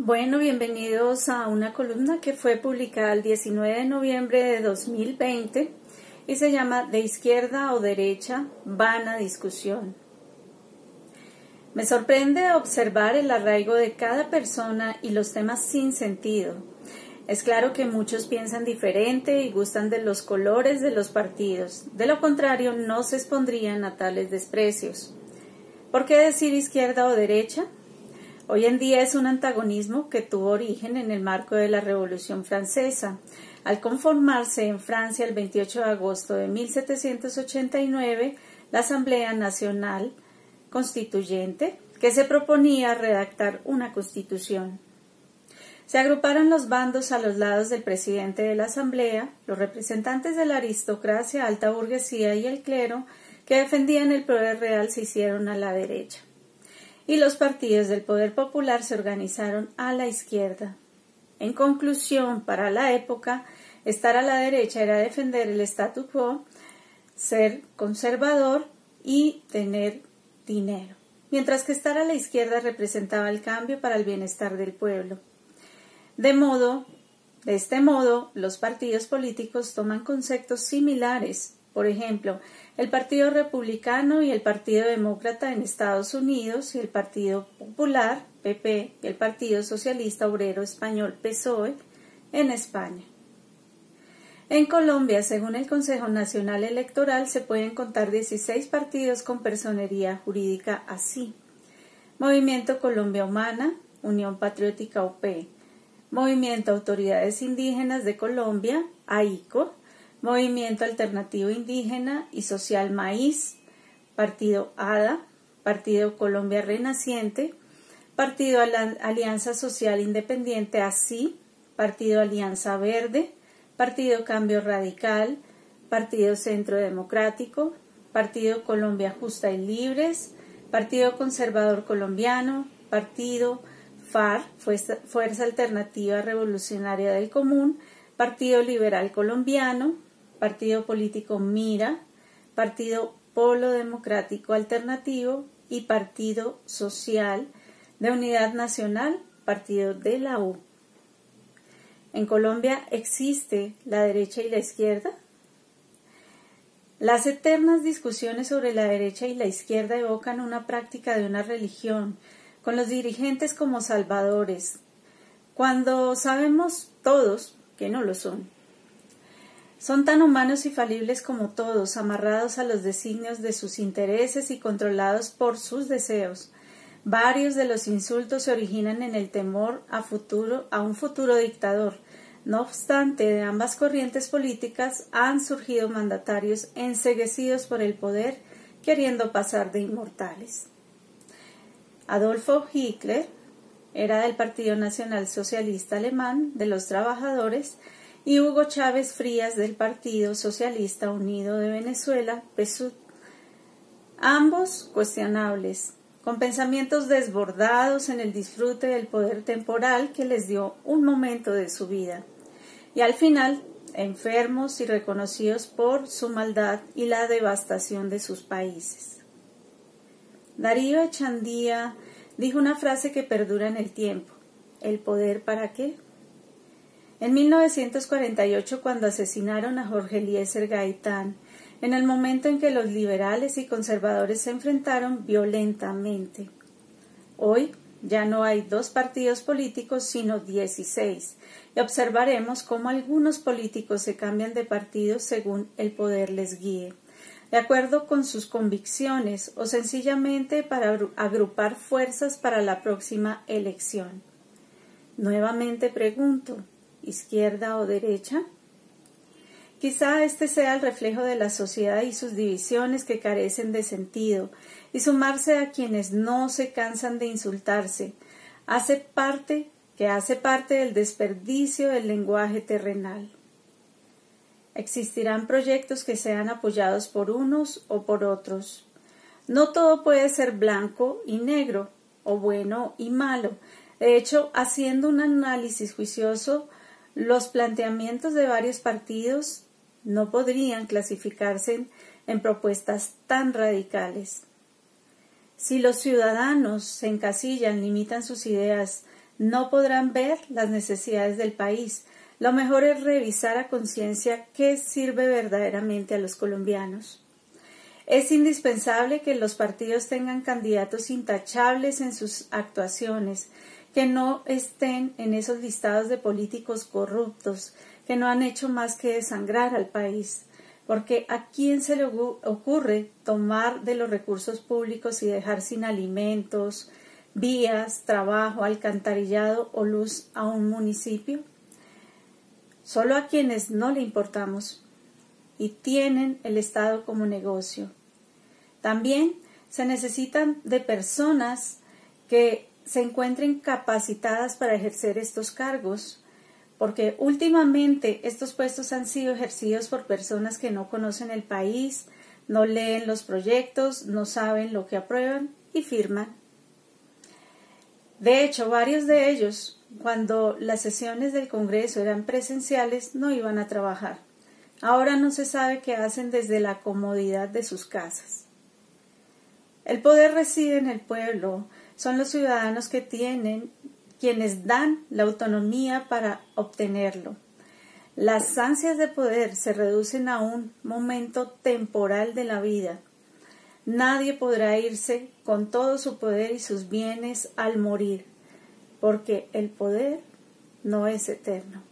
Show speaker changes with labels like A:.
A: Bueno, bienvenidos a una columna que fue publicada el 19 de noviembre de 2020 y se llama De izquierda o derecha, vana discusión. Me sorprende observar el arraigo de cada persona y los temas sin sentido. Es claro que muchos piensan diferente y gustan de los colores de los partidos. De lo contrario, no se expondrían a tales desprecios. ¿Por qué decir izquierda o derecha? Hoy en día es un antagonismo que tuvo origen en el marco de la Revolución Francesa. Al conformarse en Francia el 28 de agosto de 1789 la Asamblea Nacional Constituyente, que se proponía redactar una constitución. Se agruparon los bandos a los lados del presidente de la Asamblea, los representantes de la aristocracia, alta burguesía y el clero, que defendían el poder real, se hicieron a la derecha y los partidos del poder popular se organizaron a la izquierda. En conclusión, para la época, estar a la derecha era defender el statu quo, ser conservador y tener dinero, mientras que estar a la izquierda representaba el cambio para el bienestar del pueblo. De modo, de este modo, los partidos políticos toman conceptos similares. Por ejemplo, el Partido Republicano y el Partido Demócrata en Estados Unidos y el Partido Popular, PP, y el Partido Socialista Obrero Español, PSOE, en España. En Colombia, según el Consejo Nacional Electoral, se pueden contar 16 partidos con personería jurídica así. Movimiento Colombia Humana, Unión Patriótica UP, Movimiento Autoridades Indígenas de Colombia, AICO, Movimiento Alternativo Indígena y Social Maíz, Partido ADA, Partido Colombia Renaciente, Partido Alianza Social Independiente ASI, Partido Alianza Verde, Partido Cambio Radical, Partido Centro Democrático, Partido Colombia Justa y Libres, Partido Conservador Colombiano, Partido FAR, Fuerza Alternativa Revolucionaria del Común, Partido Liberal Colombiano, Partido Político Mira, Partido Polo Democrático Alternativo y Partido Social de Unidad Nacional, Partido de la U. En Colombia existe la derecha y la izquierda. Las eternas discusiones sobre la derecha y la izquierda evocan una práctica de una religión, con los dirigentes como salvadores, cuando sabemos todos que no lo son. Son tan humanos y falibles como todos, amarrados a los designios de sus intereses y controlados por sus deseos. Varios de los insultos se originan en el temor a, futuro, a un futuro dictador. No obstante, de ambas corrientes políticas han surgido mandatarios enseguecidos por el poder, queriendo pasar de inmortales. Adolfo Hitler era del Partido Nacional Socialista Alemán, de los Trabajadores, y Hugo Chávez Frías del Partido Socialista Unido de Venezuela, PSUV. Ambos cuestionables, con pensamientos desbordados en el disfrute del poder temporal que les dio un momento de su vida, y al final enfermos y reconocidos por su maldad y la devastación de sus países. Darío Echandía dijo una frase que perdura en el tiempo. ¿El poder para qué? En 1948, cuando asesinaron a Jorge Eliezer Gaitán, en el momento en que los liberales y conservadores se enfrentaron violentamente. Hoy ya no hay dos partidos políticos, sino dieciséis, y observaremos cómo algunos políticos se cambian de partido según el poder les guíe, de acuerdo con sus convicciones o sencillamente para agrupar fuerzas para la próxima elección. Nuevamente pregunto, izquierda o derecha? Quizá este sea el reflejo de la sociedad y sus divisiones que carecen de sentido, y sumarse a quienes no se cansan de insultarse, hace parte que hace parte del desperdicio del lenguaje terrenal. Existirán proyectos que sean apoyados por unos o por otros. No todo puede ser blanco y negro, o bueno y malo. De hecho, haciendo un análisis juicioso, los planteamientos de varios partidos no podrían clasificarse en, propuestas tan radicales. Si los ciudadanos se encasillan, limitan sus ideas no podrán ver las necesidades del país. Lo mejor es revisar a conciencia qué sirve verdaderamente a los colombianos. Es indispensable que los partidos tengan candidatos intachables en sus actuaciones, que no estén en esos listados de políticos corruptos, que no han hecho más que desangrar al país. Porque a quién se le ocurre tomar de los recursos públicos y dejar sin alimentos, vías, trabajo, alcantarillado o luz a un municipio? Solo a quienes no le importamos y tienen el Estado como negocio. También se necesitan de personas que se encuentren capacitadas para ejercer estos cargos, porque últimamente estos puestos han sido ejercidos por personas que no conocen el país, no leen los proyectos, no saben lo que aprueban y firman. De hecho, varios de ellos, cuando las sesiones del Congreso eran presenciales, no iban a trabajar. Ahora no se sabe qué hacen desde la comodidad de sus casas. El poder reside en el pueblo, son los ciudadanos que tienen quienes dan la autonomía para obtenerlo. Las ansias de poder se reducen a un momento temporal de la vida. Nadie podrá irse con todo su poder y sus bienes al morir, porque el poder no es eterno.